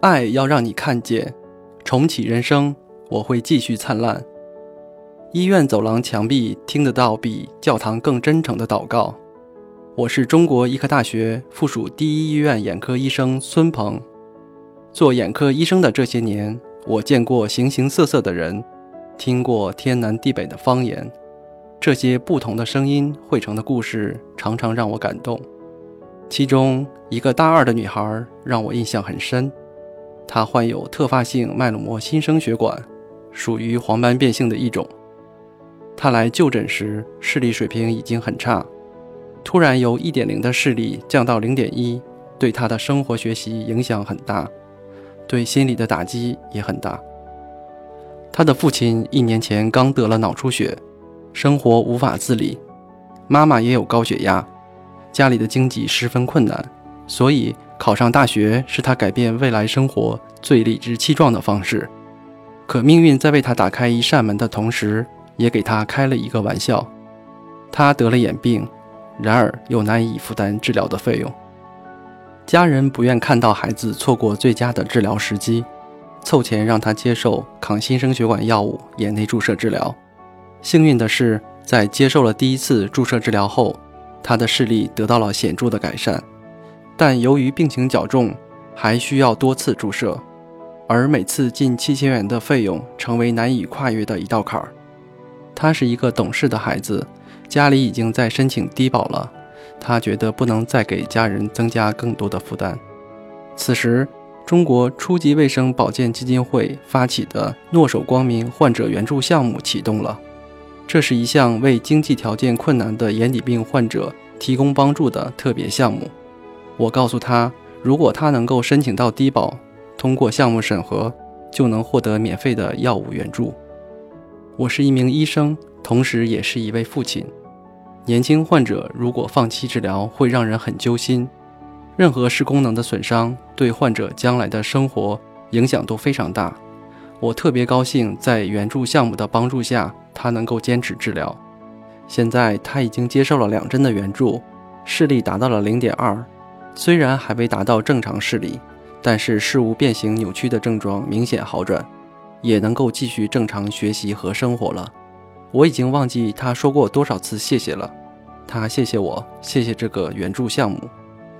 爱要让你看见，重启人生，我会继续灿烂。医院走廊墙壁听得到比教堂更真诚的祷告。我是中国医科大学附属第一医院眼科医生孙鹏。做眼科医生的这些年，我见过形形色色的人，听过天南地北的方言，这些不同的声音汇成的故事，常常让我感动。其中一个大二的女孩让我印象很深。他患有特发性脉络膜新生血管，属于黄斑变性的一种。他来就诊时视力水平已经很差，突然由1.0的视力降到0.1，对他的生活学习影响很大，对心理的打击也很大。他的父亲一年前刚得了脑出血，生活无法自理，妈妈也有高血压，家里的经济十分困难，所以。考上大学是他改变未来生活最理直气壮的方式，可命运在为他打开一扇门的同时，也给他开了一个玩笑。他得了眼病，然而又难以负担治疗的费用。家人不愿看到孩子错过最佳的治疗时机，凑钱让他接受抗新生血管药物眼内注射治疗。幸运的是，在接受了第一次注射治疗后，他的视力得到了显著的改善。但由于病情较重，还需要多次注射，而每次近七千元的费用成为难以跨越的一道坎儿。他是一个懂事的孩子，家里已经在申请低保了，他觉得不能再给家人增加更多的负担。此时，中国初级卫生保健基金会发起的“诺手光明患者援助项目”启动了，这是一项为经济条件困难的眼底病患者提供帮助的特别项目。我告诉他，如果他能够申请到低保，通过项目审核，就能获得免费的药物援助。我是一名医生，同时也是一位父亲。年轻患者如果放弃治疗，会让人很揪心。任何视功能的损伤，对患者将来的生活影响都非常大。我特别高兴，在援助项目的帮助下，他能够坚持治疗。现在他已经接受了两针的援助，视力达到了零点二。虽然还未达到正常视力，但是视物变形扭曲的症状明显好转，也能够继续正常学习和生活了。我已经忘记他说过多少次谢谢了，他谢谢我，谢谢这个援助项目，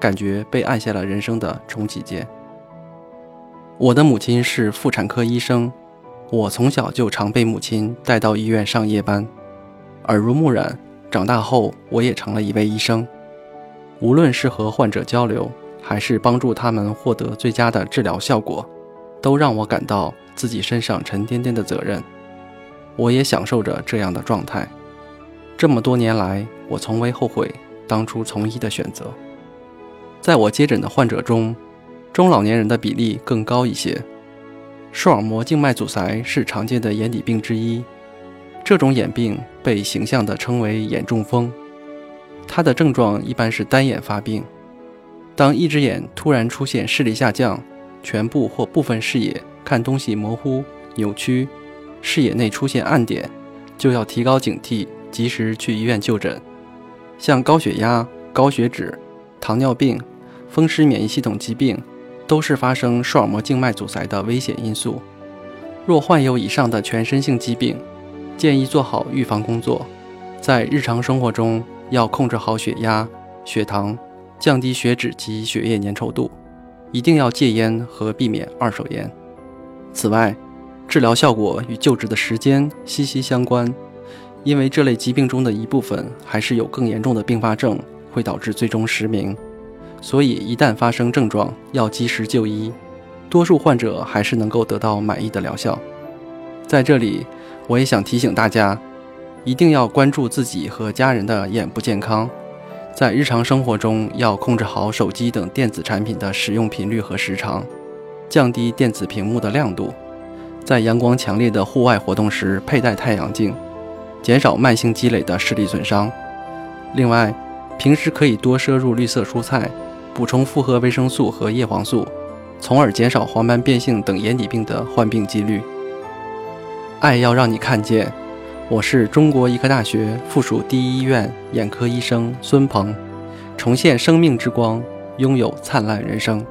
感觉被按下了人生的重启键。我的母亲是妇产科医生，我从小就常被母亲带到医院上夜班，耳濡目染，长大后我也成了一位医生。无论是和患者交流，还是帮助他们获得最佳的治疗效果，都让我感到自己身上沉甸甸的责任。我也享受着这样的状态。这么多年来，我从未后悔当初从医的选择。在我接诊的患者中，中老年人的比例更高一些。视网膜静脉阻塞是常见的眼底病之一，这种眼病被形象地称为“眼中风”。它的症状一般是单眼发病，当一只眼突然出现视力下降，全部或部分视野看东西模糊、扭曲，视野内出现暗点，就要提高警惕，及时去医院就诊。像高血压、高血脂、糖尿病、风湿免疫系统疾病，都是发生视网膜静脉阻塞的危险因素。若患有以上的全身性疾病，建议做好预防工作，在日常生活中。要控制好血压、血糖，降低血脂及血液粘稠度，一定要戒烟和避免二手烟。此外，治疗效果与救治的时间息息相关，因为这类疾病中的一部分还是有更严重的并发症，会导致最终失明。所以，一旦发生症状，要及时就医。多数患者还是能够得到满意的疗效。在这里，我也想提醒大家。一定要关注自己和家人的眼部健康，在日常生活中要控制好手机等电子产品的使用频率和时长，降低电子屏幕的亮度，在阳光强烈的户外活动时佩戴太阳镜，减少慢性积累的视力损伤。另外，平时可以多摄入绿色蔬菜，补充复合维生素和叶黄素，从而减少黄斑变性等眼底病的患病几率。爱要让你看见。我是中国医科大学附属第一医院眼科医生孙鹏，重现生命之光，拥有灿烂人生。